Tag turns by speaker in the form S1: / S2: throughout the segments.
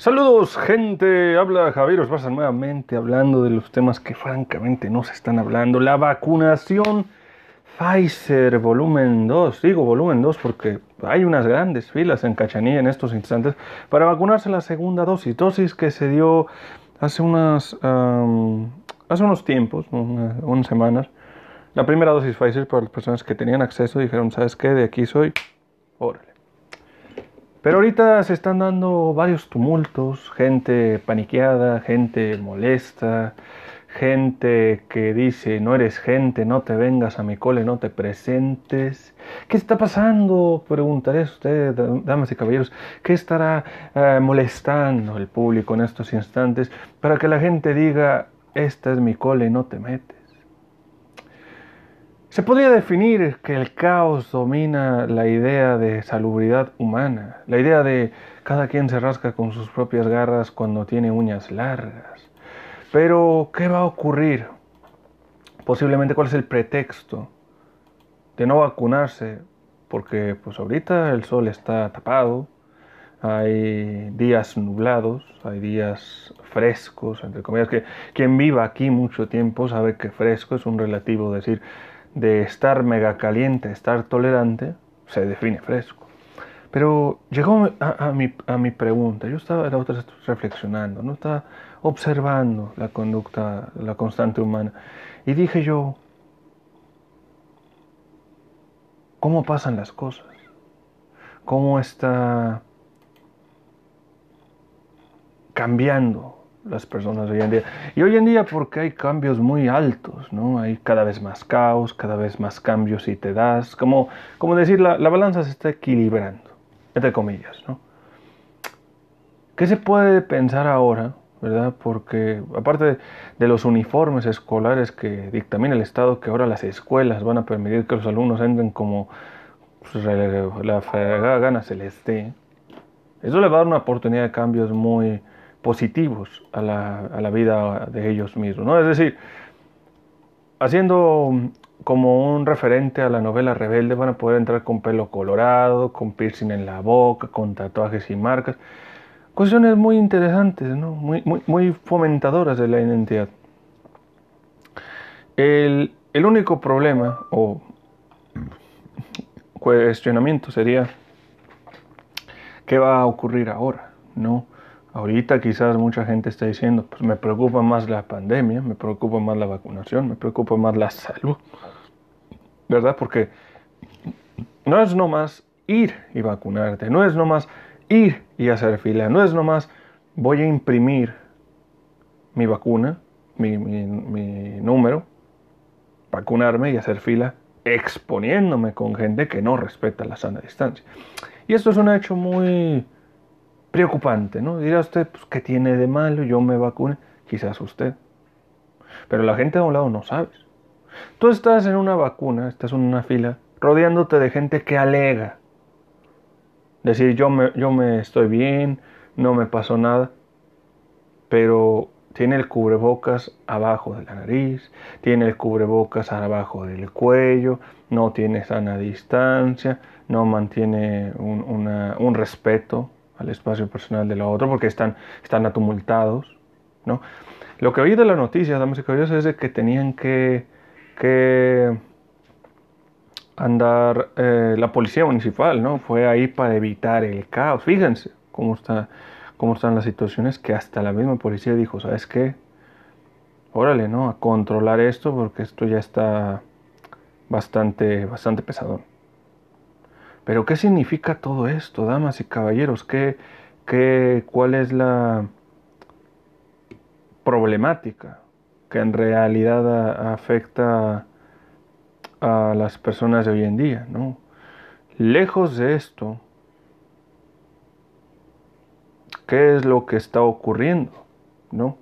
S1: Saludos gente, habla Javier Osbarza nuevamente hablando de los temas que francamente no se están hablando. La vacunación Pfizer volumen 2, digo volumen 2 porque hay unas grandes filas en Cachanilla en estos instantes para vacunarse la segunda dosis, dosis que se dio hace unas hace unos tiempos, unas semanas. La primera dosis Pfizer para las personas que tenían acceso dijeron, ¿sabes qué? De aquí soy, órale. Pero ahorita se están dando varios tumultos, gente paniqueada, gente molesta, gente que dice, no eres gente, no te vengas a mi cole, no te presentes. ¿Qué está pasando? Preguntaré a ustedes, damas y caballeros, ¿qué estará eh, molestando el público en estos instantes para que la gente diga, esta es mi cole, no te metes? Se podría definir que el caos domina la idea de salubridad humana, la idea de cada quien se rasca con sus propias garras cuando tiene uñas largas. Pero, ¿qué va a ocurrir? Posiblemente, ¿cuál es el pretexto de no vacunarse? Porque, pues ahorita el sol está tapado, hay días nublados, hay días frescos, entre comillas, que quien viva aquí mucho tiempo sabe que fresco es un relativo decir de estar mega caliente, estar tolerante, se define fresco. Pero llegó a, mi, a mi, pregunta, yo estaba la otra reflexionando, no estaba observando la conducta, la constante humana, y dije yo, ¿cómo pasan las cosas? ¿Cómo está cambiando las personas hoy en día. Y hoy en día porque hay cambios muy altos, ¿no? Hay cada vez más caos, cada vez más cambios y te das, como, como decir, la, la balanza se está equilibrando, entre comillas, ¿no? ¿Qué se puede pensar ahora, verdad? Porque aparte de los uniformes escolares que dictamina el Estado, que ahora las escuelas van a permitir que los alumnos entren como pues, la fregada gana se les dé, eso le va a dar una oportunidad de cambios muy positivos a la, vida de ellos mismos. ¿no? Es decir, haciendo como un referente a la novela Rebelde, van a poder entrar con pelo colorado, con piercing en la boca, con tatuajes y marcas. Cuestiones muy interesantes, ¿no? muy, muy, muy fomentadoras de la identidad. El, el único problema o cuestionamiento sería qué va a ocurrir ahora, ¿no? Ahorita quizás mucha gente está diciendo, pues me preocupa más la pandemia, me preocupa más la vacunación, me preocupa más la salud, ¿verdad? Porque no es nomás ir y vacunarte, no es nomás ir y hacer fila, no es nomás voy a imprimir mi vacuna, mi, mi número, vacunarme y hacer fila exponiéndome con gente que no respeta la sana distancia. Y esto es un hecho muy preocupante, ¿no? Dirá usted, pues, ¿qué tiene de malo? Yo me vacune. Quizás usted. Pero la gente de un lado no sabes. Tú estás en una vacuna, estás en una fila, rodeándote de gente que alega. Decir, yo me, yo me estoy bien, no me pasó nada. Pero tiene el cubrebocas abajo de la nariz, tiene el cubrebocas abajo del cuello, no tiene sana distancia, no mantiene un, un respeto al espacio personal de la otra porque están, están atumultados. ¿no? Lo que oí de la noticia, damas y caballeros, es que tenían que, que andar eh, la policía municipal, ¿no? Fue ahí para evitar el caos. Fíjense cómo, está, cómo están las situaciones que hasta la misma policía dijo, ¿sabes qué? Órale, ¿no? A controlar esto porque esto ya está bastante, bastante pesado. Pero ¿qué significa todo esto, damas y caballeros? ¿Qué, qué, ¿Cuál es la problemática que en realidad afecta a las personas de hoy en día? ¿no? Lejos de esto, ¿qué es lo que está ocurriendo? ¿no?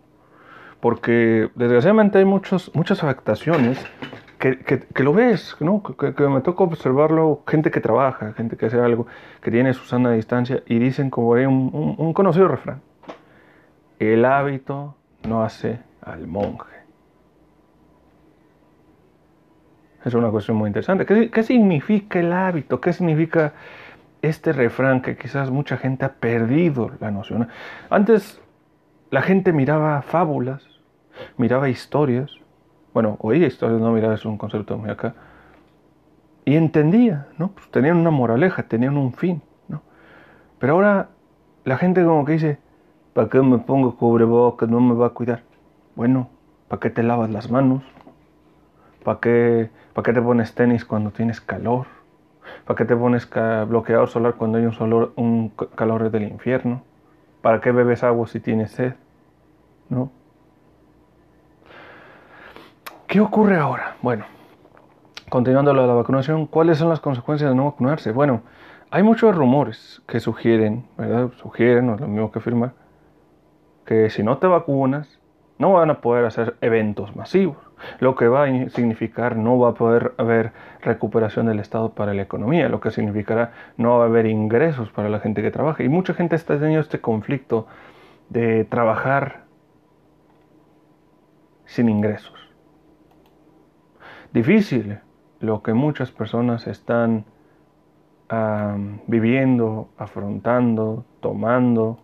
S1: Porque desgraciadamente hay muchos, muchas afectaciones que, lo ves, ¿no? Que, me toca observarlo, gente que trabaja, gente que hace algo, que tiene su sana distancia y dicen como un, un, conocido refrán, el hábito no hace al monje. Es una cuestión muy interesante. ¿Qué, ¿Qué, significa el hábito? ¿Qué significa este refrán que quizás mucha gente ha perdido la noción. Antes la gente miraba fábulas, miraba historias, bueno, oía historias, no miraba, es un concepto muy acá, y entendía, ¿no? Pues tenían una moraleja, tenían un fin, ¿no? Pero ahora la gente como que dice, ¿para qué me pongo cubrebocas? No me va a cuidar. Bueno, ¿para qué te lavas las manos? ¿Para qué, ¿Para qué te pones tenis cuando tienes calor? ¿Para qué te pones bloqueador solar cuando hay un, un calor del infierno? ¿Para qué bebes agua si tienes sed? ¿No? ¿Qué ocurre ahora? Bueno, continuando lo de la vacunación, ¿cuáles son las consecuencias de no vacunarse? Bueno, hay muchos rumores que sugieren, ¿verdad? Sugieren, no es lo mismo que afirmar, que si no te vacunas, no van a poder hacer eventos masivos lo que va a significar no va a poder haber recuperación del Estado para la economía, lo que significará no va a haber ingresos para la gente que trabaja. Y mucha gente está teniendo este conflicto de trabajar sin ingresos. Difícil lo que muchas personas están viviendo, afrontando, tomando,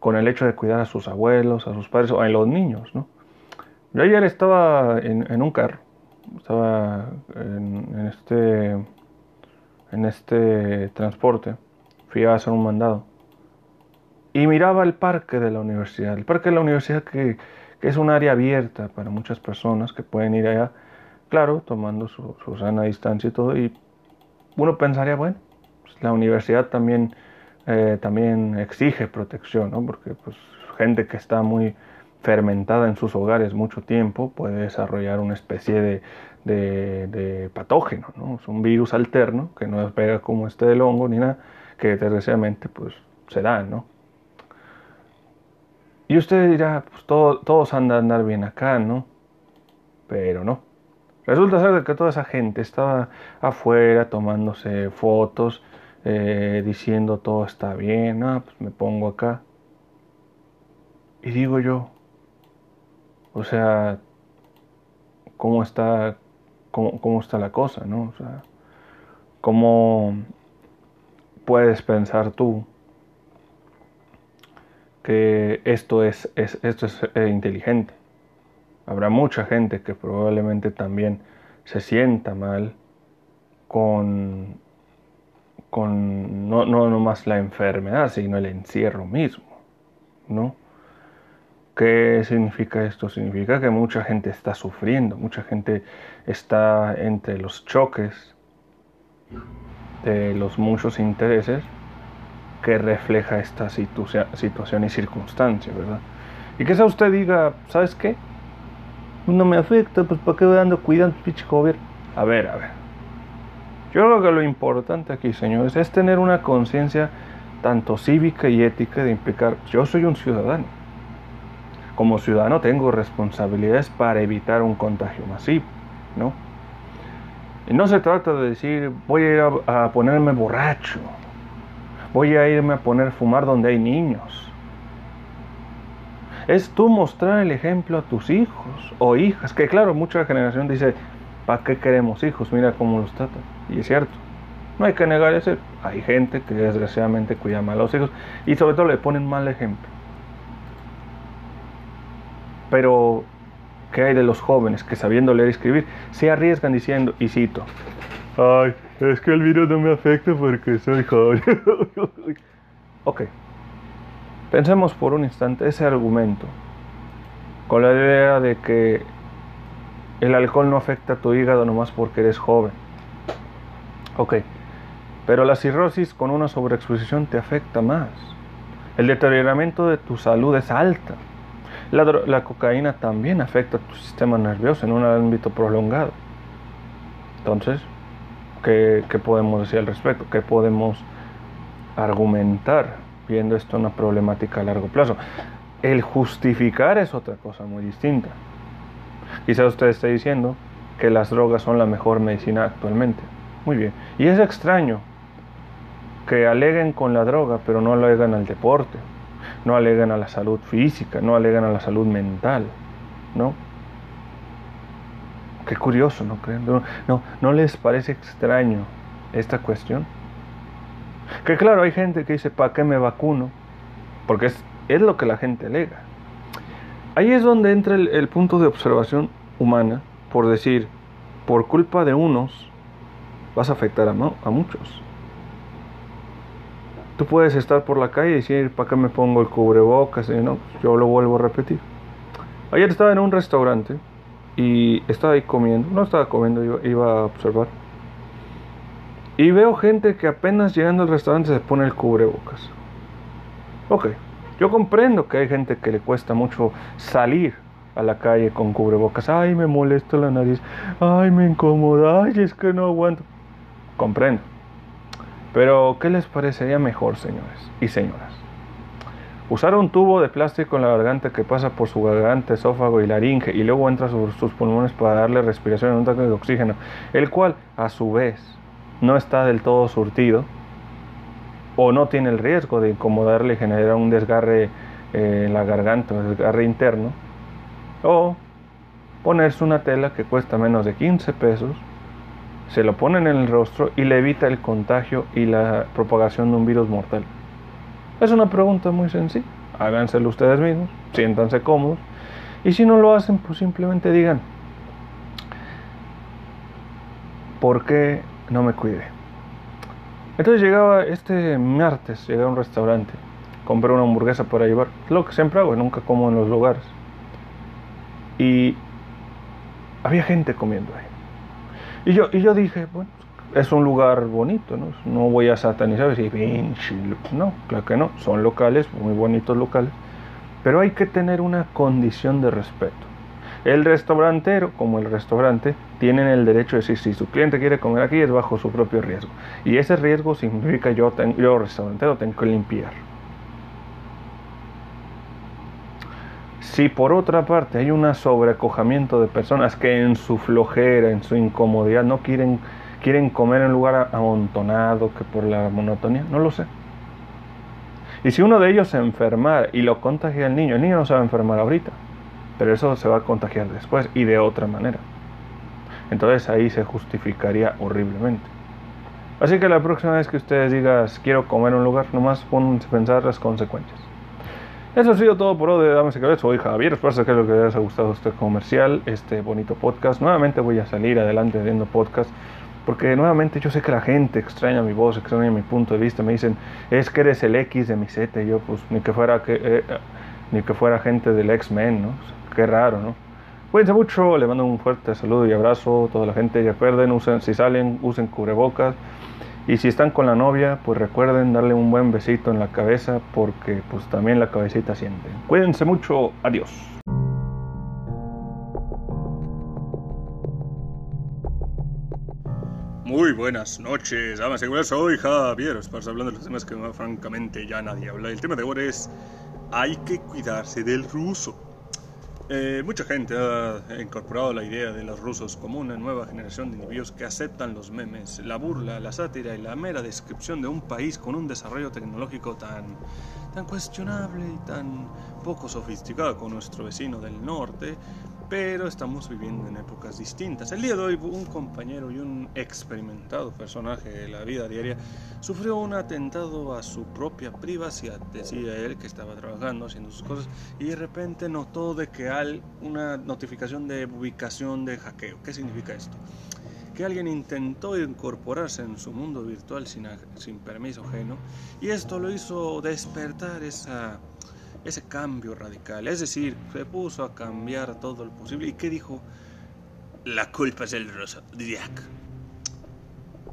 S1: con el hecho de cuidar a sus abuelos, a sus padres o a los niños. Yo ayer estaba en, un carro, estaba en, este, en este transporte, fui a hacer un mandado y miraba el parque de la universidad, el parque de la universidad que, es un área abierta para muchas personas que pueden ir allá, claro, tomando su, sana distancia y todo, y uno pensaría, bueno, pues la universidad también, eh, también exige protección, ¿no? porque pues gente que está muy fermentada en sus hogares mucho tiempo puede desarrollar una especie de, patógeno, ¿no? Es un virus alterno que no pega como este del hongo ni nada, que desgraciadamente pues se da, ¿no? Y usted dirá, pues todos andan a andar bien acá, ¿no? Pero no. Resulta ser que toda esa gente estaba afuera tomándose fotos, eh, diciendo todo está bien, ah, pues me pongo acá. Y digo yo, o sea, cómo está, cómo, está la cosa, ¿no? O sea, cómo puedes pensar tú que esto es, esto es eh, inteligente. Habrá mucha gente que probablemente también se sienta mal con, con no, no nomás la enfermedad, sino el encierro mismo, ¿no? ¿Qué significa esto? Significa que mucha gente está sufriendo, mucha gente está entre los choques de los muchos intereses que refleja esta situación y circunstancia, ¿verdad? Y sea usted diga, ¿sabes qué? No me afecta, pues ¿para qué voy dando cuidado, pinche gobierno? A ver, a ver. Yo creo que lo importante aquí, señores, es tener una conciencia tanto cívica y ética de implicar, yo soy un ciudadano como ciudadano tengo responsabilidades para evitar un contagio masivo, ¿no? Y no se trata de decir voy a ir a, ponerme borracho, voy a irme a poner fumar donde hay niños. Es tú mostrar el ejemplo a tus hijos o hijas, que claro, mucha generación dice, ¿para qué queremos hijos? Mira cómo los tratan. Y es cierto, no hay que negar eso. Hay gente que desgraciadamente cuida mal a los hijos y sobre todo le ponen mal ejemplo. Pero, ¿qué hay de los jóvenes que sabiendo leer y escribir se arriesgan diciendo, y cito, ay, es que el virus no me afecta porque soy joven? ok, pensemos por un instante ese argumento, con la idea de que el alcohol no afecta a tu hígado nomás porque eres joven. Ok, pero la cirrosis con una sobreexposición te afecta más. El deterioramiento de tu salud es alta. La, cocaína también afecta a tu sistema nervioso en un ámbito prolongado. Entonces, ¿qué, podemos decir al respecto? ¿Qué podemos argumentar viendo esto una problemática a largo plazo? El justificar es otra cosa muy distinta. Quizás usted esté diciendo que las drogas son la mejor medicina actualmente. Muy bien. Y es extraño que aleguen con la droga, pero no aleguen al deporte, no alegan a la salud física, no alegan a la salud mental, ¿no? Qué curioso, ¿no creen? No, no, les parece extraño esta cuestión? Que claro, hay gente que dice, ¿para qué me vacuno? Porque es, es lo que la gente alega. Ahí es donde entra el, punto de observación humana, por decir, por culpa de unos, vas a afectar a, a muchos. Tú puedes estar por la calle y decir, ¿para qué me pongo el cubrebocas? Y no, yo lo vuelvo a repetir. Ayer estaba en un restaurante y estaba ahí comiendo, no estaba comiendo, iba, iba a observar. Y veo gente que apenas llegando al restaurante se pone el cubrebocas. Ok, yo comprendo que hay gente que le cuesta mucho salir a la calle con cubrebocas. Ay, me molesta la nariz. Ay, me incomoda. Ay, es que no aguanto. Comprendo. Pero, ¿qué les parecería mejor, señores y señoras? Usar un tubo de plástico en la garganta que pasa por su garganta, esófago y laringe y luego entra sobre sus pulmones para darle respiración en un tanque de oxígeno, el cual, a su vez, no está del todo surtido o no tiene el riesgo de incomodarle y generar un desgarre eh, en la garganta, un desgarre interno, o ponerse una tela que cuesta menos de 15 pesos, se lo ponen en el rostro y le evita el contagio y la propagación de un virus mortal. Es una pregunta muy sencilla. Háganselo ustedes mismos, siéntanse cómodos. Y si no lo hacen, pues simplemente digan, ¿por qué no me cuide? Entonces llegaba este martes, llegué a un restaurante, compré una hamburguesa para llevar, lo que siempre hago, nunca como en los lugares. Y había gente comiendo ahí. Y yo, y yo dije, bueno, es un lugar bonito, ¿no? Voy a satanizar y decir, no, claro que no, son locales, muy bonitos locales, pero hay que tener una condición de respeto. El restaurantero, como el restaurante, tienen el derecho de decir si su cliente quiere comer aquí es bajo su propio riesgo. Y ese riesgo significa yo, yo restaurantero, tengo que limpiar. Si por otra parte hay un sobreacojamiento de personas que en su flojera, en su incomodidad, no quieren, quieren comer en un lugar amontonado, que por la monotonía, no lo sé. Y si uno de ellos se enfermara y lo contagia al niño, el niño no se va a enfermar ahorita, pero eso se va a contagiar después y de otra manera. Entonces ahí se justificaría horriblemente. Así que la próxima vez que ustedes digan quiero comer en un lugar, nomás pónganse a pensar las consecuencias. Eso ha sido todo por hoy de Damas y Caballeros. Soy Javier. Espero que es lo que les ha gustado este comercial, este bonito podcast. Nuevamente voy a salir adelante haciendo podcast. Porque nuevamente yo sé que la gente extraña mi voz, extraña mi punto de vista. Me dicen, es que eres el X de mi Z. Y yo, pues, ni que fuera, que, eh, ni que fuera gente del X-Men, ¿no? Qué raro, ¿no? Cuídense mucho. Le mando un fuerte saludo y abrazo a toda la gente. Recuerden, usen, si salen, usen cubrebocas. Y si están con la novia, pues recuerden darle un buen besito en la cabeza porque pues también la cabecita siente. Cuídense mucho, adiós.
S2: Muy buenas noches, damas y soy Javier, os hablando de los temas que francamente ya nadie habla. El tema de ahora es, hay que cuidarse del ruso. Eh, mucha gente ha incorporado la idea de los rusos como una nueva generación de individuos que aceptan los memes, la burla, la sátira y la mera descripción de un país con un desarrollo tecnológico tan, tan cuestionable y tan poco sofisticado como nuestro vecino del norte, pero estamos viviendo en épocas distintas. El día de hoy un compañero y un experimentado personaje de la vida diaria sufrió un atentado a su propia privacidad. Decía él que estaba trabajando, haciendo sus cosas y de repente notó de que hay una notificación de ubicación de hackeo. ¿Qué significa esto? Que alguien intentó incorporarse en su mundo virtual sin, sin permiso ajeno y esto lo hizo despertar esa ese cambio radical. Es decir, se puso a cambiar todo lo posible. ¿Y qué dijo? La culpa es el rosa. Diak.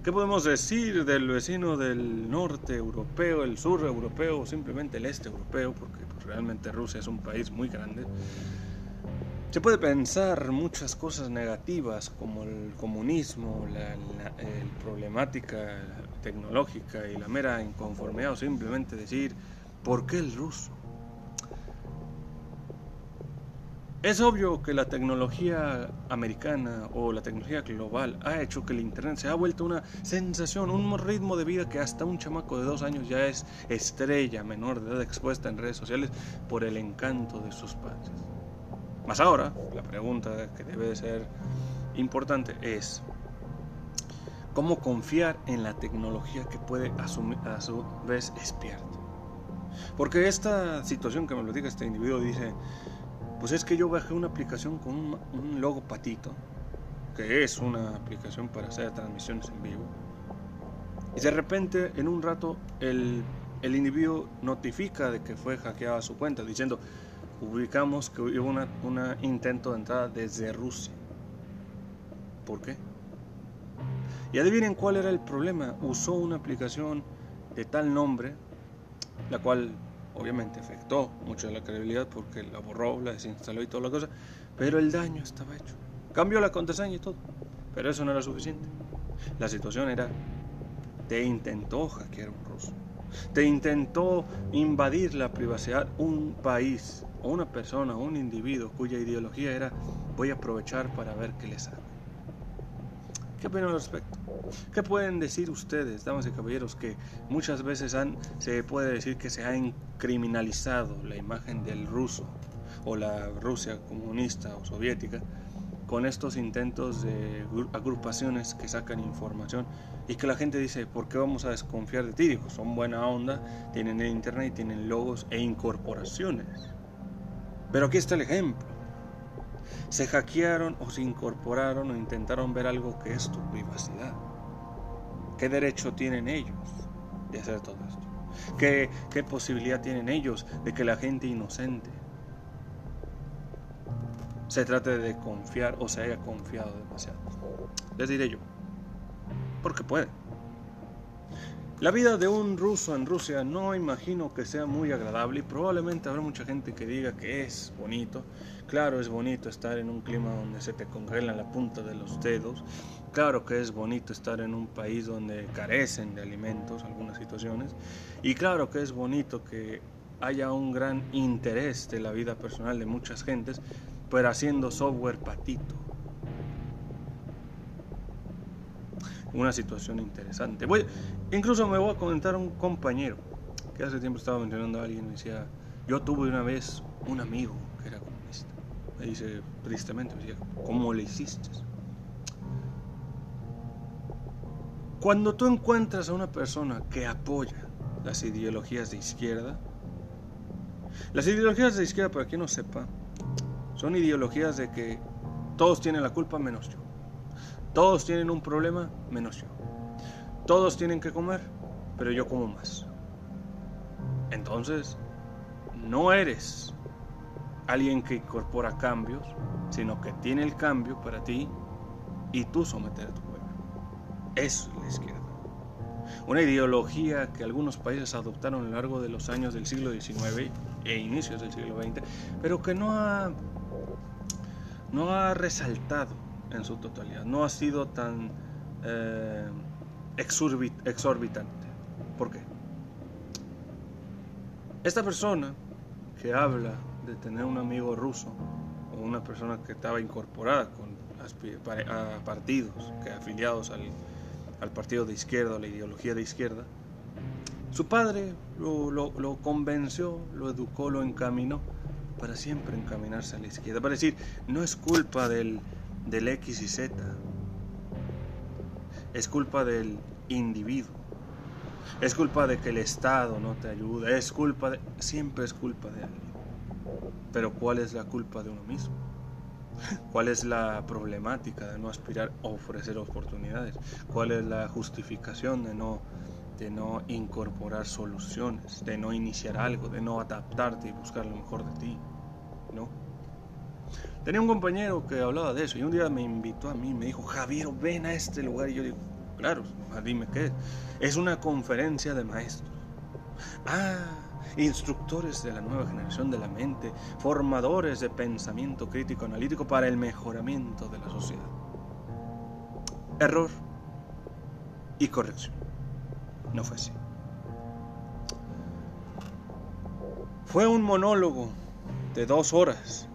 S2: ¿Qué podemos decir del vecino del norte europeo, el sur europeo o simplemente el este europeo? Porque pues, realmente Rusia es un país muy grande. Se puede pensar muchas cosas negativas como el comunismo, la problemática tecnológica y la mera inconformidad o simplemente decir, ¿por qué el ruso? Es obvio que la tecnología americana o la tecnología global ha hecho que el Internet se ha vuelto una sensación, un ritmo de vida que hasta un chamaco de dos años ya es estrella menor de edad expuesta en redes sociales por el encanto de sus padres. Más ahora, la pregunta que debe ser importante es, ¿Cómo confiar en la tecnología que puede asumir, a su vez espiarte? Porque esta situación que me lo diga este individuo dice, pues es que yo bajé una aplicación con un, logo patito, que es una aplicación para hacer transmisiones en vivo, y de repente en un rato el, el individuo notifica de que fue hackeada su cuenta, diciendo, ubicamos que hubo un intento de entrada desde Rusia. ¿Por qué? Y adivinen cuál era el problema. Usó una aplicación de tal nombre, la cual obviamente afectó mucho la credibilidad porque la borró, la desinstaló y toda la cosa, pero el daño estaba hecho. Cambió la contraseña y todo, pero eso no era suficiente. La situación era, te intentó hackear un ruso, te intentó invadir la privacidad un país o una persona un individuo cuya ideología era voy a aprovechar para ver qué les hago. ¿Qué opinan al respecto? ¿Qué pueden decir ustedes, damas y caballeros, que muchas veces han, se puede decir que se ha criminalizado la imagen del ruso o la Rusia comunista o soviética con estos intentos de agrupaciones que sacan información y que la gente dice, ¿por qué vamos a desconfiar de ti? Digo, son buena onda, tienen el internet, tienen logos e incorporaciones. Pero aquí está el ejemplo. Se hackearon o se incorporaron o intentaron ver algo que es tu privacidad. ¿Qué derecho tienen ellos de hacer todo esto? ¿Qué, qué posibilidad tienen ellos de que la gente inocente se trate de confiar o se haya confiado demasiado? Les diré yo, porque pueden. La vida de un ruso en Rusia no imagino que sea muy agradable y probablemente habrá mucha gente que diga que es bonito. Claro, es bonito estar en un clima donde se te congela la punta de los dedos. Claro que es bonito estar en un país donde carecen de alimentos algunas situaciones. Y claro que es bonito que haya un gran interés de la vida personal de muchas gentes, pero haciendo software patito una situación interesante. Voy, incluso me voy a comentar a un compañero que hace tiempo estaba mencionando a alguien y decía, yo tuve una vez un amigo. Dice tristemente, me ¿cómo le hiciste? Cuando tú encuentras a una persona que apoya las ideologías de izquierda, las ideologías de izquierda, para quien no sepa, son ideologías de que todos tienen la culpa menos yo. Todos tienen un problema menos yo. Todos tienen que comer, pero yo como más. Entonces, no eres alguien que incorpora cambios, sino que tiene el cambio para ti y tú someter a tu pueblo. Eso es la izquierda. Una ideología que algunos países adoptaron a lo largo de los años del siglo XIX e inicios del siglo XX, pero que no ha, no ha resaltado en su totalidad. No ha sido tan eh, exorbitante. ¿Por qué? Esta persona que habla de tener un amigo ruso o una persona que estaba incorporada con a partidos que afiliados al, al, partido de izquierda, a la ideología de izquierda, su padre lo, lo, convenció, lo educó, lo encaminó para siempre encaminarse a la izquierda. Para decir, no es culpa del, del X y Z. Es culpa del individuo. Es culpa de que el Estado no te ayuda. Es culpa de... Siempre es culpa de alguien. Pero ¿cuál es la culpa de uno mismo? ¿Cuál es la problemática de no aspirar a ofrecer oportunidades? ¿Cuál es la justificación de no, de no incorporar soluciones, de no iniciar algo, de no adaptarte y buscar lo mejor de ti? ¿No? Tenía un compañero que hablaba de eso y un día me invitó a mí, me dijo, Javier, ven a este lugar. Y yo digo, claro, dime qué. Es una conferencia de maestros. Ah, instructores de la nueva generación de la mente, formadores de pensamiento crítico analítico para el mejoramiento de la sociedad. Error y corrección. No fue así. Fue un monólogo de dos horas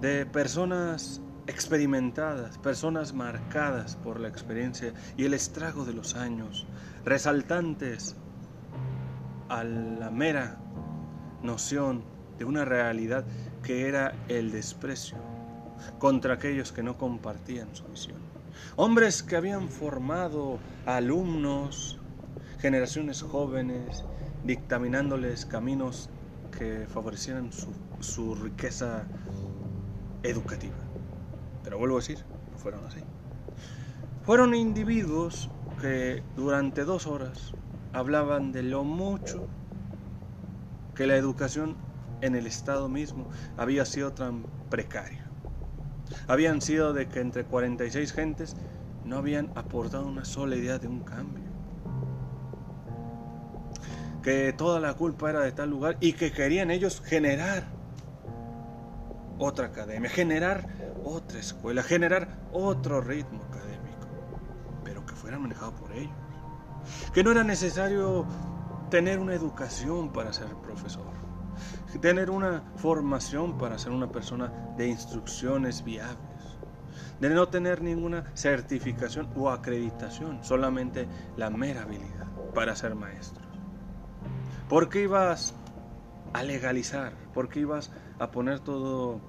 S2: de personas experimentadas, personas marcadas por la experiencia y el estrago de los años, resaltantes a la mera noción de una realidad que era el desprecio contra aquellos que no compartían su visión.
S1: Hombres que habían formado alumnos, generaciones jóvenes, dictaminándoles caminos que favorecieran su, su riqueza educativa. Pero vuelvo a decir, no fueron así. Fueron individuos que durante dos horas hablaban de lo mucho que la educación en el Estado mismo había sido tan precaria. Habían sido de que entre 46 gentes no habían aportado una sola idea de un cambio. Que toda la culpa era de tal lugar y que querían ellos generar otra academia, generar otra escuela, generar otro ritmo académico, pero que fueran manejados por ellos. Que no era necesario tener una educación para ser profesor, tener una formación para ser una persona de instrucciones viables, de no tener ninguna certificación o acreditación, solamente la mera habilidad para ser maestro. ¿Por qué ibas a legalizar? ¿Por qué ibas a poner todo,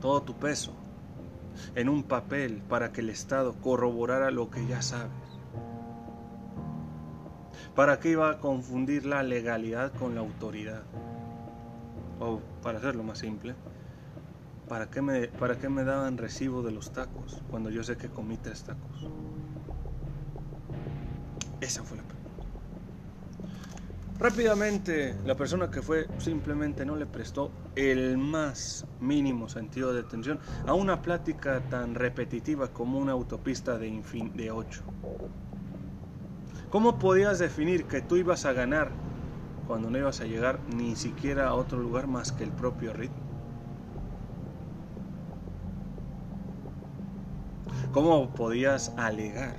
S1: todo tu peso en un papel para que el Estado corroborara lo que ya sabes? ¿Para qué iba a confundir la legalidad con la autoridad? O para hacerlo más simple, ¿para qué me, para qué me daban recibo de los tacos cuando yo sé que comí tres tacos? Esa fue la pregunta. Rápidamente, la persona que fue simplemente no le prestó el más mínimo sentido de atención a una plática tan repetitiva como una autopista de, infin de 8. ¿Cómo podías definir que tú ibas a ganar cuando no ibas a llegar ni siquiera a otro lugar más que el propio ritmo? ¿Cómo podías alegar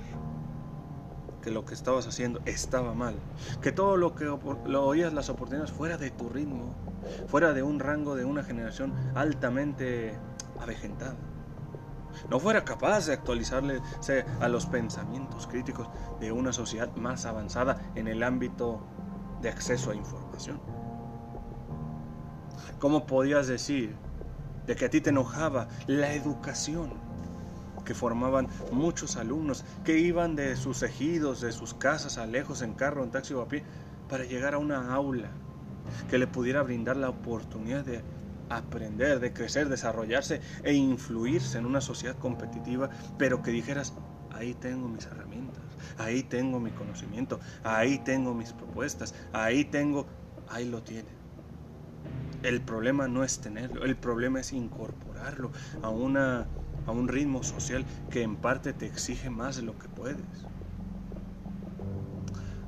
S1: que lo que estabas haciendo estaba mal? Que todo lo que lo oías las oportunidades fuera de tu ritmo, fuera de un rango de una generación altamente avejentada no fuera capaz de actualizarle a los pensamientos críticos de una sociedad más avanzada en el ámbito de acceso a información. ¿Cómo podías decir de que a ti te enojaba la educación que formaban muchos alumnos que iban de sus ejidos, de sus casas a lejos en carro, en taxi o a pie, para llegar a una aula que le pudiera brindar la oportunidad de aprender, de crecer, desarrollarse e influirse en una sociedad competitiva, pero que dijeras, ahí tengo mis herramientas, ahí tengo mi conocimiento, ahí tengo mis propuestas, ahí tengo, ahí lo tiene. El problema no es tenerlo, el problema es incorporarlo a, una, a un ritmo social que en parte te exige más de lo que puedes.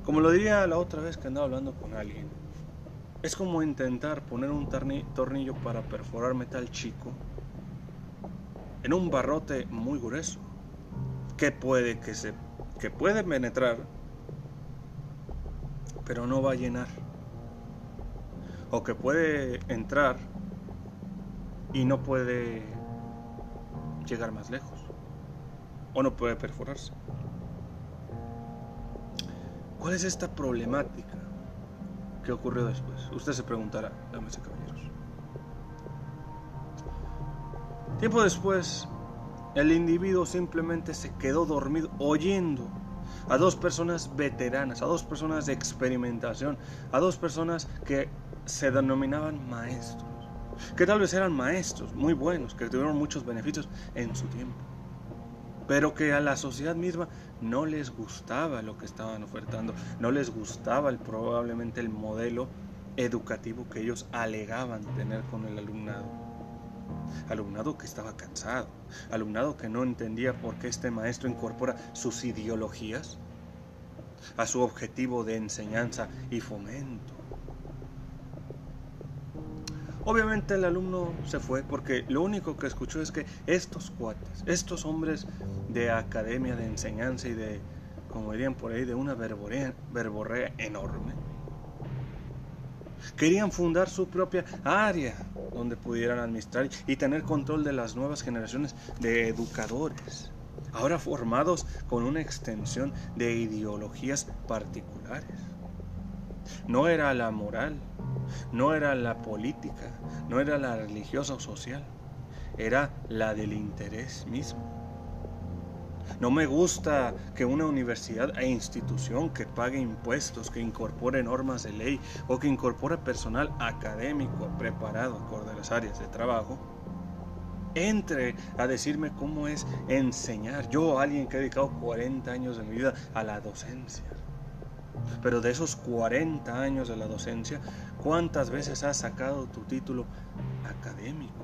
S1: Como lo diría la otra vez que andaba hablando con alguien, es como intentar poner un tornillo para perforar metal chico en un barrote muy grueso que puede que se que puede penetrar pero no va a llenar o que puede entrar y no puede llegar más lejos o no puede perforarse. ¿Cuál es esta problemática? ¿Qué ocurrió después? Usted se preguntará, damas y caballeros. Tiempo después, el individuo simplemente se quedó dormido oyendo a dos personas veteranas, a dos personas de experimentación, a dos personas que se denominaban maestros, que tal vez eran maestros muy buenos, que tuvieron muchos beneficios en su tiempo, pero que a la sociedad misma no les gustaba lo que estaban ofertando, no les gustaba el, probablemente el modelo educativo que ellos alegaban tener con el alumnado. Alumnado que estaba cansado, alumnado que no entendía por qué este maestro incorpora sus ideologías a su objetivo de enseñanza y fomento. Obviamente el alumno se fue porque lo único que escuchó es que estos cuates, estos hombres de academia, de enseñanza y de, como dirían por ahí, de una verborrea, enorme, querían fundar su propia área donde pudieran administrar y tener control de las nuevas generaciones de educadores, ahora formados con una extensión de ideologías particulares. No era la moral, no era la política, no era la religiosa o social, era la del interés mismo.
S2: No me gusta que una universidad e institución que pague impuestos, que incorpore normas de ley o que incorpore personal académico preparado acorde a las áreas de trabajo, entre a decirme cómo es enseñar. Yo, alguien que ha dedicado 40 años de mi vida a la docencia. Pero de esos 40 años de la docencia, ¿cuántas veces has sacado tu título académico?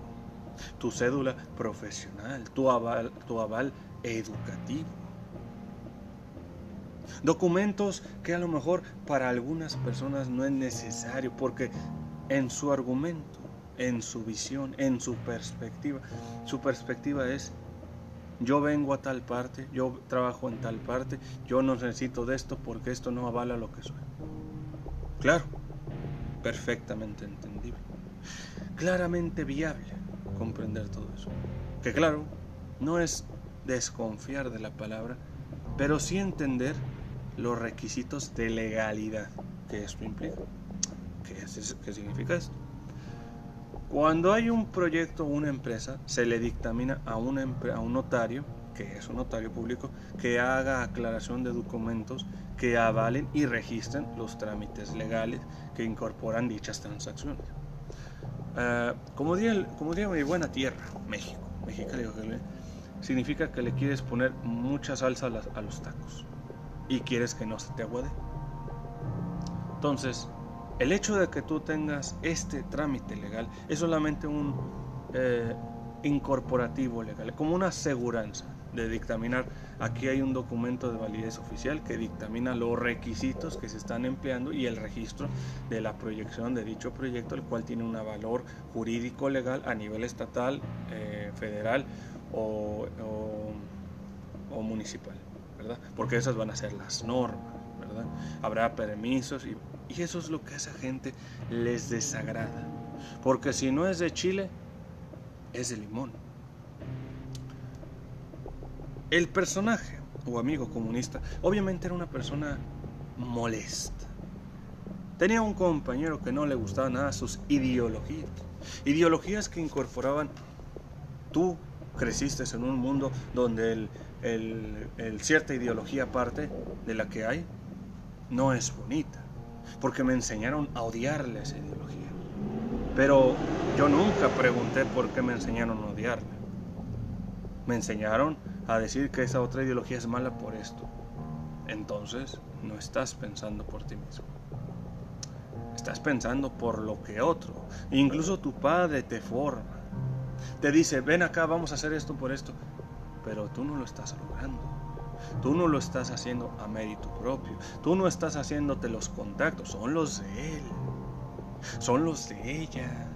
S2: Tu cédula profesional, tu aval, educativo. Documentos que a lo mejor para algunas personas no es necesario porque en su argumento, en su visión, en su perspectiva, su perspectiva es yo vengo a tal parte, yo trabajo en tal parte, yo no necesito de esto porque esto no avala lo que soy. Claro, perfectamente entendible. Claramente viable comprender todo eso. Que claro, no es desconfiar de la palabra, pero sí entender los requisitos de legalidad que esto implica. ¿Qué, significa esto? Cuando hay un proyecto o una empresa, se le dictamina a un notario, que es un notario público, que haga aclaración de documentos que avalen y registren los trámites legales que incorporan dichas transacciones. Uh, como, diría, como diría mi buena tierra, México, México, significa que le quieres poner mucha salsa a, los tacos y quieres que no se te aguade. Entonces, el hecho de que tú tengas este trámite legal es solamente un eh, incorporativo legal, como una aseguranza de dictaminar. Aquí hay un documento de validez oficial que dictamina los requisitos que se están empleando y el registro de la proyección de dicho proyecto, el cual tiene un valor jurídico legal a nivel estatal, eh, federal o, municipal, ¿verdad? Porque esas van a ser las normas, ¿verdad? Habrá permisos y, y eso es lo que a esa gente les desagrada. Porque si no es de Chile, es de limón. El personaje o amigo comunista obviamente era una persona molesta. Tenía un compañero que no le gustaba nada sus ideologías. Ideologías que incorporaban tú creciste en un mundo donde el, cierta ideología aparte de la que hay no es bonita, porque me enseñaron a odiarle esa ideología. Pero yo nunca pregunté por qué me enseñaron a odiarla. Me enseñaron a decir que esa otra ideología es mala por esto. Entonces no estás pensando por ti mismo. Estás pensando por lo que otro. Incluso tu padre te forma te dice, ven acá, vamos a hacer esto por esto, pero tú no lo estás logrando. Tú no lo estás haciendo a mérito propio. Tú no estás haciéndote los contactos, son los de él. Son los de ella.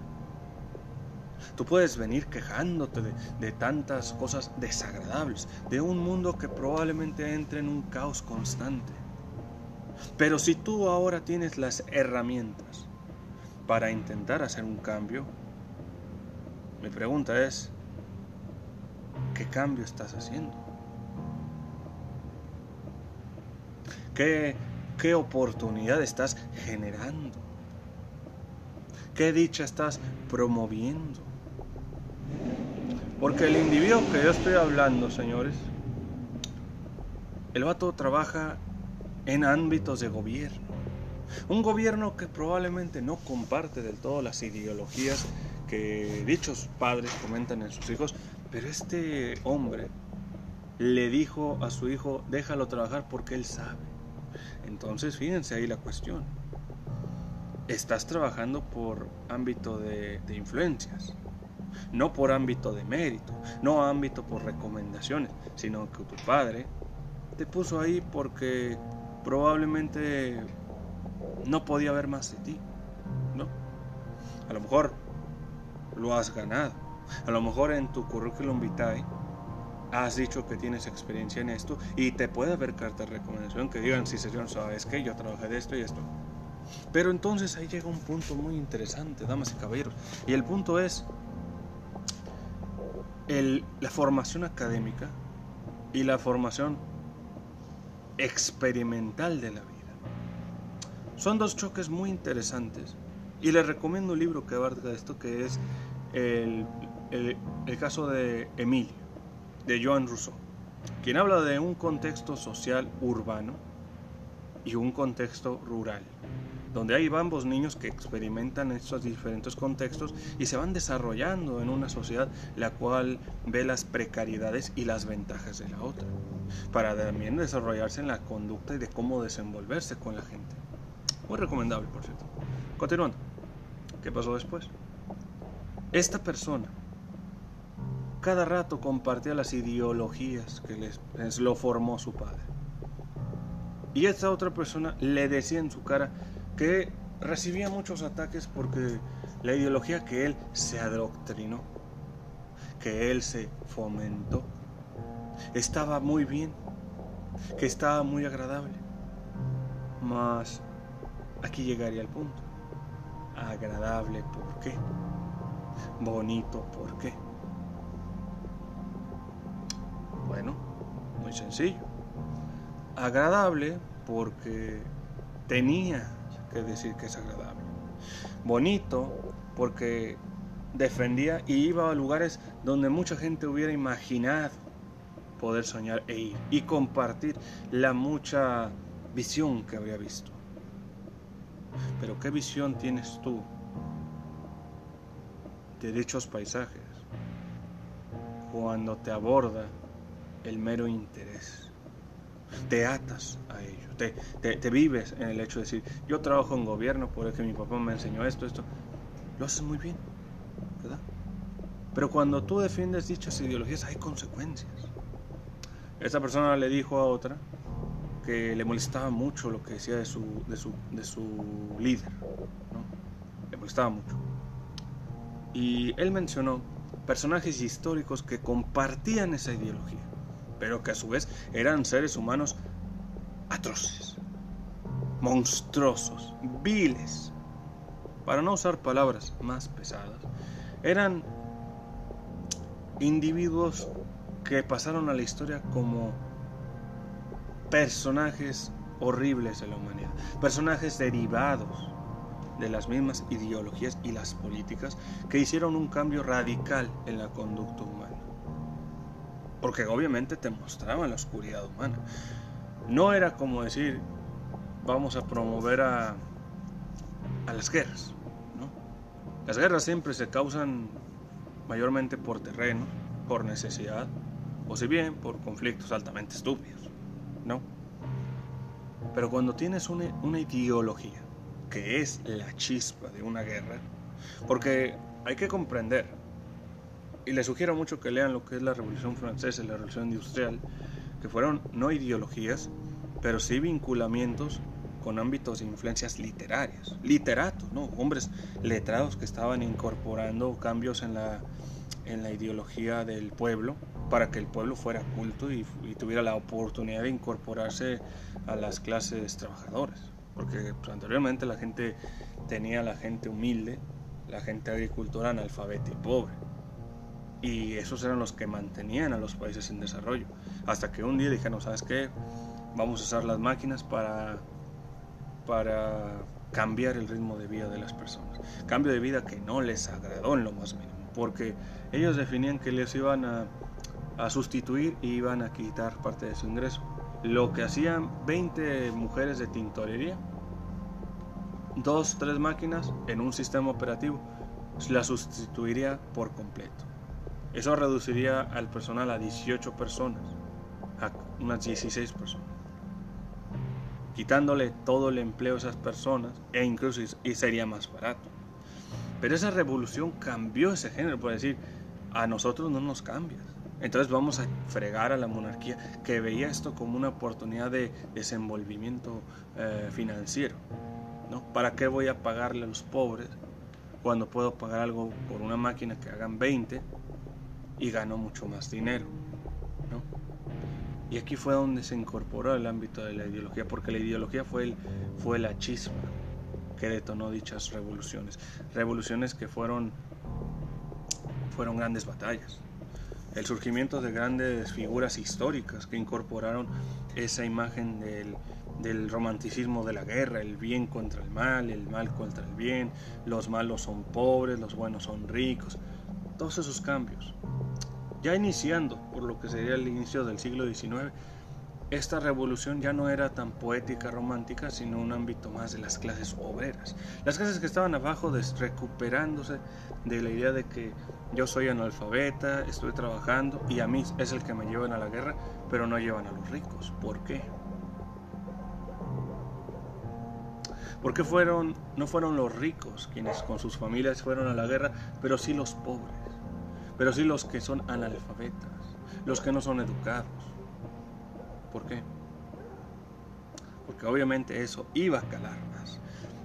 S2: Tú puedes venir quejándote de, tantas cosas desagradables, de un mundo que probablemente entre en un caos constante. Pero si tú ahora tienes las herramientas para intentar hacer un cambio, mi pregunta es, ¿qué cambio estás haciendo? ¿Qué, qué oportunidad estás generando? ¿Qué dicha estás promoviendo? Porque el individuo que yo estoy hablando, señores, el vato trabaja en ámbitos de gobierno. Un gobierno que probablemente no comparte del todo las ideologías que dichos padres comentan en sus hijos, pero este hombre le dijo a su hijo, déjalo trabajar porque él sabe. Entonces, fíjense ahí la cuestión. Estás trabajando por ámbito de, de influencias, no por ámbito de mérito, no ámbito por recomendaciones, sino que tu padre te puso ahí porque probablemente no podía ver más de ti, ¿no? A lo mejor lo has ganado. A lo mejor en tu currículum vitae has dicho que tienes experiencia en esto y te puede haber carta de recomendación que digan, sí, señor, sabes que yo trabajé de esto y esto. Pero entonces ahí llega un punto muy interesante, damas y caballeros. Y el punto es el, la formación académica y la formación experimental de la vida. Son dos choques muy interesantes. Y les recomiendo un libro que abarca esto, que es el, el, caso de Emilio, de Joan Rousseau. quien habla de un contexto social urbano y un contexto rural, donde hay ambos niños que experimentan estos diferentes contextos y se van desarrollando en una sociedad la cual ve las precariedades y las ventajas de la otra, para también desarrollarse en la conducta y de cómo desenvolverse con la gente. Muy recomendable, por cierto. Continuando, ¿qué pasó después? Esta persona cada rato compartía las ideologías que les, lo formó su padre. Y esta otra persona le decía en su cara que recibía muchos ataques porque la ideología que él se adoctrinó, que él se fomentó, estaba muy bien, que estaba muy agradable. Mas aquí llegaría el punto. Agradable, ¿por qué? Bonito, ¿por qué? Bueno, muy sencillo. Agradable porque tenía que decir que es agradable. Bonito porque defendía y iba a lugares donde mucha gente hubiera imaginado poder soñar e ir y compartir la mucha visión que había visto. Pero ¿qué visión tienes tú de dichos paisajes cuando te aborda el mero interés. Te atas a ello, te, vives en el hecho de decir, yo trabajo en gobierno porque mi papá me enseñó esto, esto. Lo haces muy bien, ¿verdad? Pero cuando tú defiendes dichas ideologías hay consecuencias. Esta persona le dijo a otra que le molestaba mucho lo que decía de su, de su, de su líder, ¿no? Le molestaba mucho. Y él mencionó personajes históricos que compartían esa ideología pero que a su vez eran seres humanos atroces, monstruosos, viles, para no usar palabras más pesadas, eran individuos que pasaron a la historia como personajes horribles de la humanidad, personajes derivados de las mismas ideologías y las políticas que hicieron un cambio radical en la conducta humana porque obviamente te mostraban la oscuridad humana. No era como decir, vamos a promover a, las guerras. ¿no? Las guerras siempre se causan mayormente por terreno, por necesidad, o si bien por conflictos altamente estúpidos. ¿no? Pero cuando tienes una, una ideología, que es la chispa de una guerra, porque hay que comprender, y les sugiero mucho que lean lo que es la Revolución Francesa y la Revolución Industrial, que fueron no ideologías, pero sí vinculamientos con ámbitos de influencias literarias, literatos, ¿no? hombres letrados que estaban incorporando cambios en la, en la ideología del pueblo para que el pueblo fuera culto y, tuviera la oportunidad de incorporarse a las clases trabajadoras. Porque pues, anteriormente la gente tenía la gente humilde, la gente agricultora analfabeta y pobre y esos eran los que mantenían a los países en desarrollo. Hasta que un día dijeron, ¿sabes qué? Vamos a usar las máquinas para, para cambiar el ritmo de vida de las personas. Cambio de vida que no les agradó en lo más mínimo, porque ellos definían que les iban a, a sustituir y iban a quitar parte de su ingreso. Lo que hacían 20 mujeres de tintorería, dos, tres máquinas en un sistema operativo, la sustituiría por completo. Eso reduciría al personal a 18 personas, a unas 16 personas. Quitándole todo el empleo a esas personas e incluso y sería más barato. Pero esa revolución cambió ese género, por decir, a nosotros no nos cambias. Entonces vamos a fregar a la monarquía que veía esto como una oportunidad de desenvolvimiento eh, financiero. ¿no? ¿Para qué voy a pagarle a los pobres cuando puedo pagar algo por una máquina que hagan 20 y ganó mucho más dinero. ¿no? Y aquí fue donde se incorporó el ámbito de la ideología, porque la ideología fue, el, fue la chispa que detonó dichas revoluciones. Revoluciones que fueron, fueron grandes batallas. El surgimiento de grandes figuras históricas que incorporaron esa imagen del, del romanticismo de la guerra, el bien contra el mal, el mal contra el bien, los malos son pobres, los buenos son ricos, todos esos cambios
S1: ya iniciando por lo que sería el inicio del siglo XIX, esta revolución ya no era tan poética romántica, sino un ámbito más de las clases obreras. Las clases que estaban abajo recuperándose de la idea de que yo soy analfabeta, estoy trabajando y a mí es el que me llevan a la guerra, pero no llevan a los ricos. ¿Por qué? ¿Por qué fueron, no fueron los ricos quienes con sus familias fueron a la guerra, pero sí los pobres? Pero sí los que son analfabetas, los que no son educados. ¿Por qué? Porque obviamente eso iba a calar más.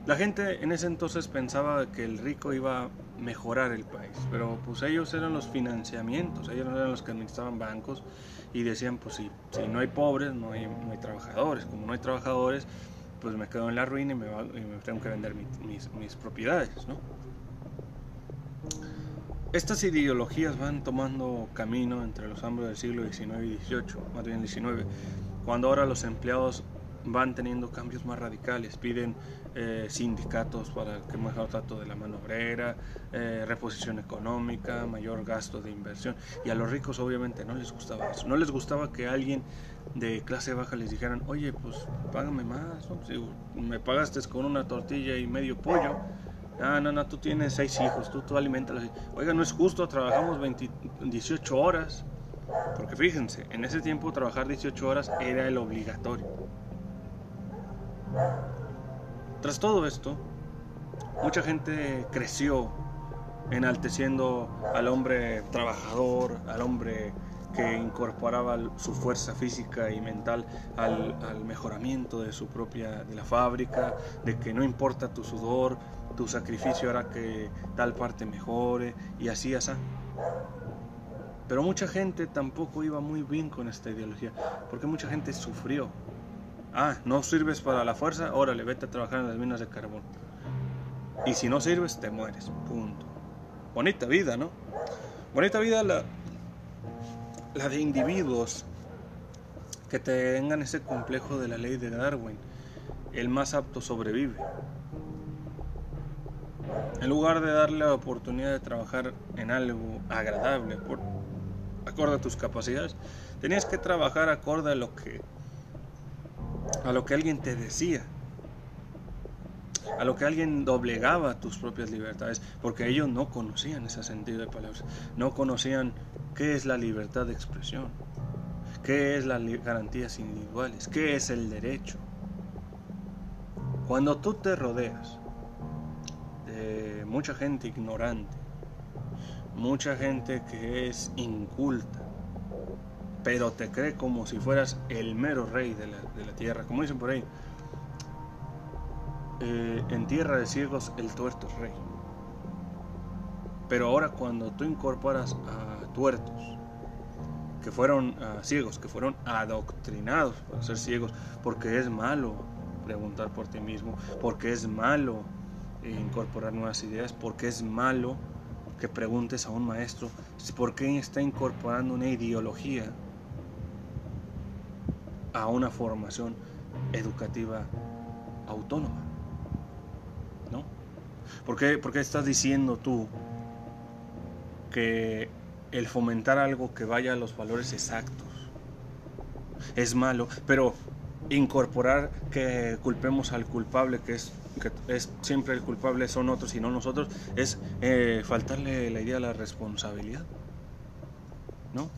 S1: La gente en ese entonces pensaba que el rico iba a mejorar el país, pero pues ellos eran los financiamientos, ellos eran los que administraban bancos y decían, pues si, si no hay pobres, no hay, no hay trabajadores, como no hay trabajadores, pues me quedo en la ruina y me, tengo que vender mis, propiedades, ¿no? Estas ideologías van tomando camino entre los hombres del siglo XIX y XVIII, más bien XIX, cuando ahora los empleados van teniendo cambios más radicales, piden eh, sindicatos para que mejor trato de la mano obrera, eh, reposición económica, mayor gasto de inversión. Y a los ricos obviamente no les gustaba eso. No les gustaba que alguien de clase baja les dijeran, oye, pues págame más, si me pagaste con una tortilla y medio pollo. Ah, no, no, tú tienes seis hijos, tú, tú alimentas. Oiga, no es justo, trabajamos 18 horas. Porque fíjense, en ese tiempo trabajar 18 horas era el obligatorio. Tras todo esto, mucha gente creció enalteciendo al hombre trabajador, al hombre que incorporaba su fuerza física y mental al, mejoramiento de su propia de la fábrica, de que no importa tu sudor, tu sacrificio hará que tal parte mejore y así así. Pero mucha gente tampoco iba muy bien con esta ideología, porque mucha gente sufrió. Ah, no sirves para la fuerza, órale, vete a trabajar en las minas de carbón. Y si no sirves, te mueres. Punto. Bonita vida, ¿no? Bonita vida la, la de individuos que tengan ese complejo de la ley de Darwin. El más apto sobrevive. En lugar de darle la oportunidad de trabajar en algo agradable, por, acorde a tus capacidades. Tenías que trabajar acorde a lo que a lo que alguien te decía, a lo que alguien doblegaba tus propias libertades, porque ellos no conocían ese sentido de palabras, no conocían qué es la libertad de expresión, qué es las garantías individuales, qué es el derecho. Cuando tú te rodeas de mucha gente ignorante, mucha gente que es inculta, pero te cree como si fueras el mero rey de la, tierra, como dicen por ahí. Eh, en tierra de ciegos el tuerto es rey. Pero ahora cuando tú incorporas a tuertos, que fueron ciegos, que fueron adoctrinados para ser ciegos, porque es malo preguntar por ti mismo, porque es malo incorporar nuevas ideas, porque es malo que preguntes a un maestro por qué está incorporando una ideología a una formación educativa autónoma. ¿No? ¿Por qué, ¿Por qué estás diciendo tú que el fomentar algo que vaya a los valores exactos es malo, pero incorporar que culpemos al culpable, que es, que es siempre el culpable son otros y no nosotros, es eh, faltarle la idea de la responsabilidad. ¿No?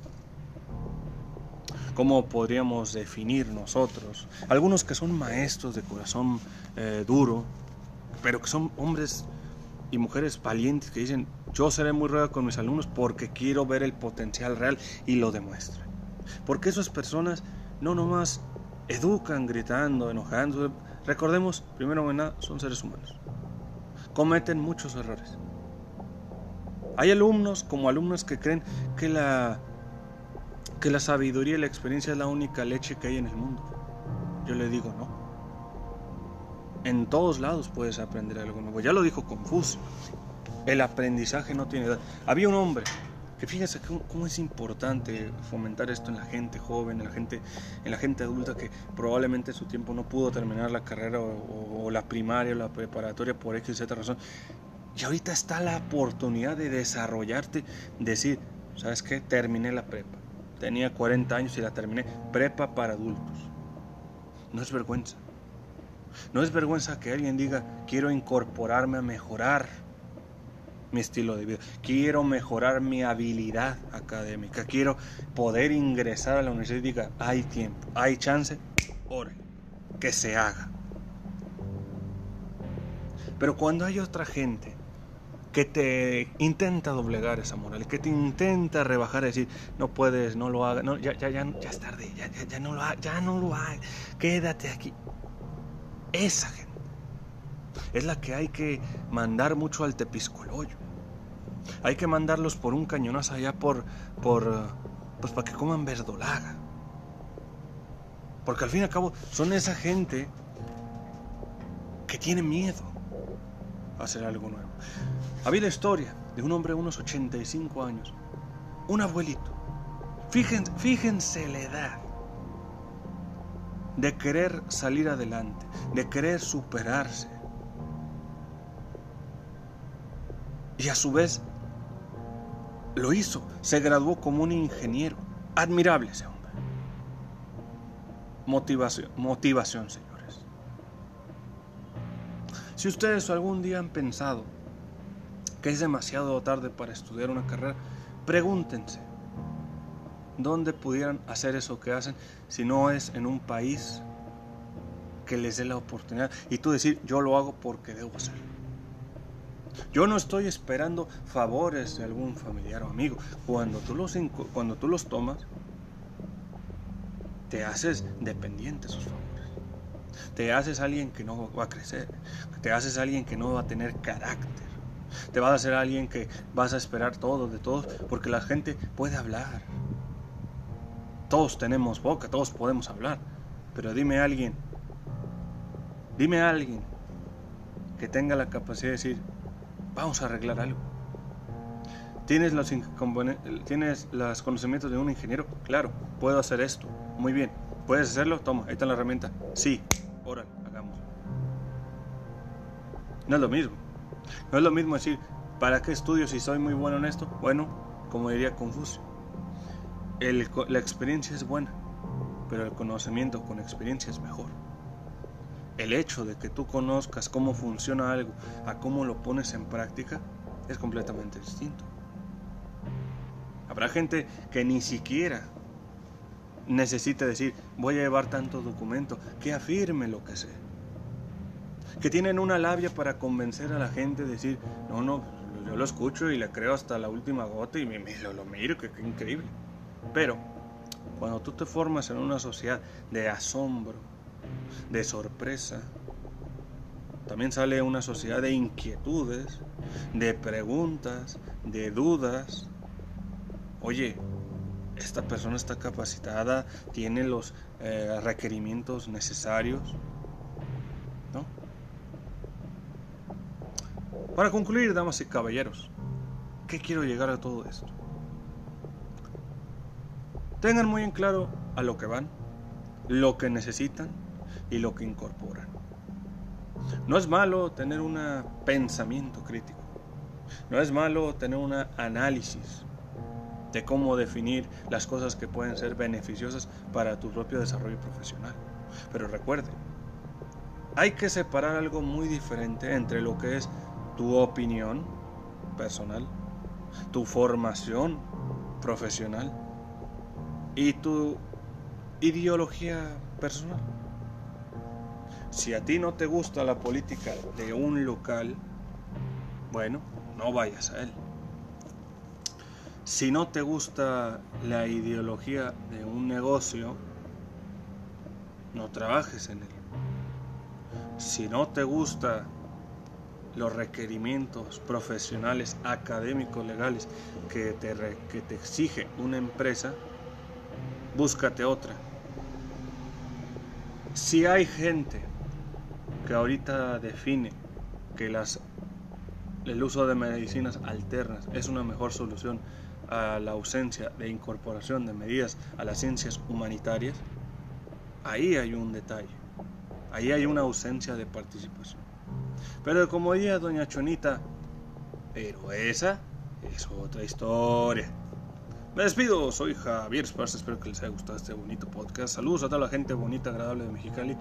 S1: ¿Cómo podríamos definir nosotros? Algunos que son maestros de corazón eh, duro, pero que son hombres y mujeres valientes que dicen, yo seré muy rueda con mis alumnos porque quiero ver el potencial real y lo demuestren. Porque esas personas no nomás educan gritando, enojando. Recordemos, primero que nada, son seres humanos. Cometen muchos errores. Hay alumnos como alumnos que creen que la, que la sabiduría y la experiencia es la única leche que hay en el mundo. Yo le digo, no. En todos lados puedes aprender algo nuevo. Ya lo dijo Confucio. El aprendizaje no tiene edad. Había un hombre que fíjense cómo, es importante fomentar esto en la gente joven, en la gente, en la gente adulta que probablemente en su tiempo no pudo terminar la carrera o, la primaria o la preparatoria por X y Z razón. Y ahorita está la oportunidad de desarrollarte, decir, ¿sabes qué? Terminé la prepa. Tenía 40 años y la terminé. Prepa para adultos. No es vergüenza. No es vergüenza que alguien diga, quiero incorporarme a mejorar mi estilo de vida, quiero mejorar mi habilidad académica, quiero poder ingresar a la universidad y diga, hay tiempo, hay chance, ore, que se haga. Pero cuando hay otra gente que te intenta doblegar esa moral, que te intenta rebajar, decir, no puedes, no lo hagas, no, ya, ya, ya, ya es tarde, ya, ya, ya no lo hagas, ya no lo hagas, quédate aquí. Esa gente es la que hay que mandar mucho al tepiscoloyo. Hay que mandarlos por un cañonazo allá por, por, pues para que coman verdolaga. Porque al fin y al cabo son esa gente que tiene miedo a hacer algo nuevo. Había la historia de un hombre de unos 85 años, un abuelito. Fíjense, fíjense la edad de querer salir adelante, de querer superarse. Y a su vez lo hizo, se graduó como un ingeniero. Admirable ese hombre. Motivación, motivación, señores. Si ustedes algún día han pensado que es demasiado tarde para estudiar una carrera, pregúntense, ¿dónde pudieran hacer eso que hacen si no es en un país que les dé la oportunidad? Y tú decir, yo lo hago porque debo hacerlo. Yo no estoy esperando favores de algún familiar o amigo. Cuando tú los, cuando tú los tomas, te haces dependiente de esos favores. Te haces alguien que no va a crecer. Te haces alguien que no va a tener carácter. Te vas a hacer alguien que vas a esperar todo de todos porque la gente puede hablar. Todos tenemos boca, todos podemos hablar. Pero dime alguien, dime alguien que tenga la capacidad de decir, vamos a arreglar algo. ¿Tienes los, ¿Tienes los conocimientos de un ingeniero? Claro, puedo hacer esto. Muy bien. ¿Puedes hacerlo? Toma, ahí está la herramienta. Sí, órale, hagamos. No es lo mismo. No es lo mismo decir, ¿para qué estudio si soy muy bueno en esto? Bueno, como diría Confucio, la experiencia es buena, pero el conocimiento con experiencia es mejor. El hecho de que tú conozcas cómo funciona algo a cómo lo pones en práctica es completamente distinto. Habrá gente que ni siquiera necesita decir, voy a llevar tanto documento, que afirme lo que sé. Que tienen una labia para convencer a la gente, decir, no, no, yo lo escucho y le creo hasta la última gota y me, lo, miro, que, que increíble. Pero cuando tú te formas en una sociedad de asombro, de sorpresa, también sale una sociedad de inquietudes, de preguntas, de dudas. Oye, esta persona está capacitada, tiene los eh, requerimientos necesarios. ¿No? Para concluir, damas y caballeros, ¿qué quiero llegar a todo esto? Tengan muy en claro a lo que van, lo que necesitan y lo que incorporan. No es malo tener un pensamiento crítico. No es malo tener un análisis de cómo definir las cosas que pueden ser beneficiosas para tu propio desarrollo profesional. Pero recuerde, hay que separar algo muy diferente entre lo que es tu opinión personal, tu formación profesional y tu ideología personal. Si a ti no te gusta la política de un local, bueno, no vayas a él. Si no te gusta la ideología de un negocio, no trabajes en él. Si no te gusta los requerimientos profesionales, académicos, legales que te, que te exige una empresa, búscate otra. Si hay gente que ahorita define que las, el uso de medicinas alternas es una mejor solución a la ausencia de incorporación de medidas a las ciencias humanitarias, ahí hay un detalle, ahí hay una ausencia de participación. Pero como decía doña Chonita, pero esa es otra historia.
S2: Me despido, soy Javier Esparza, espero que les haya gustado este bonito podcast. Saludos a toda la gente bonita, agradable de Mexicali.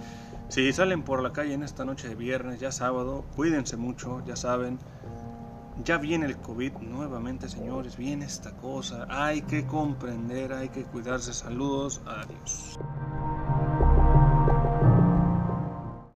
S2: Si salen por la calle en esta noche de viernes, ya sábado, cuídense mucho, ya saben. Ya viene el COVID nuevamente, señores, viene esta cosa. Hay que comprender, hay que cuidarse. Saludos, adiós.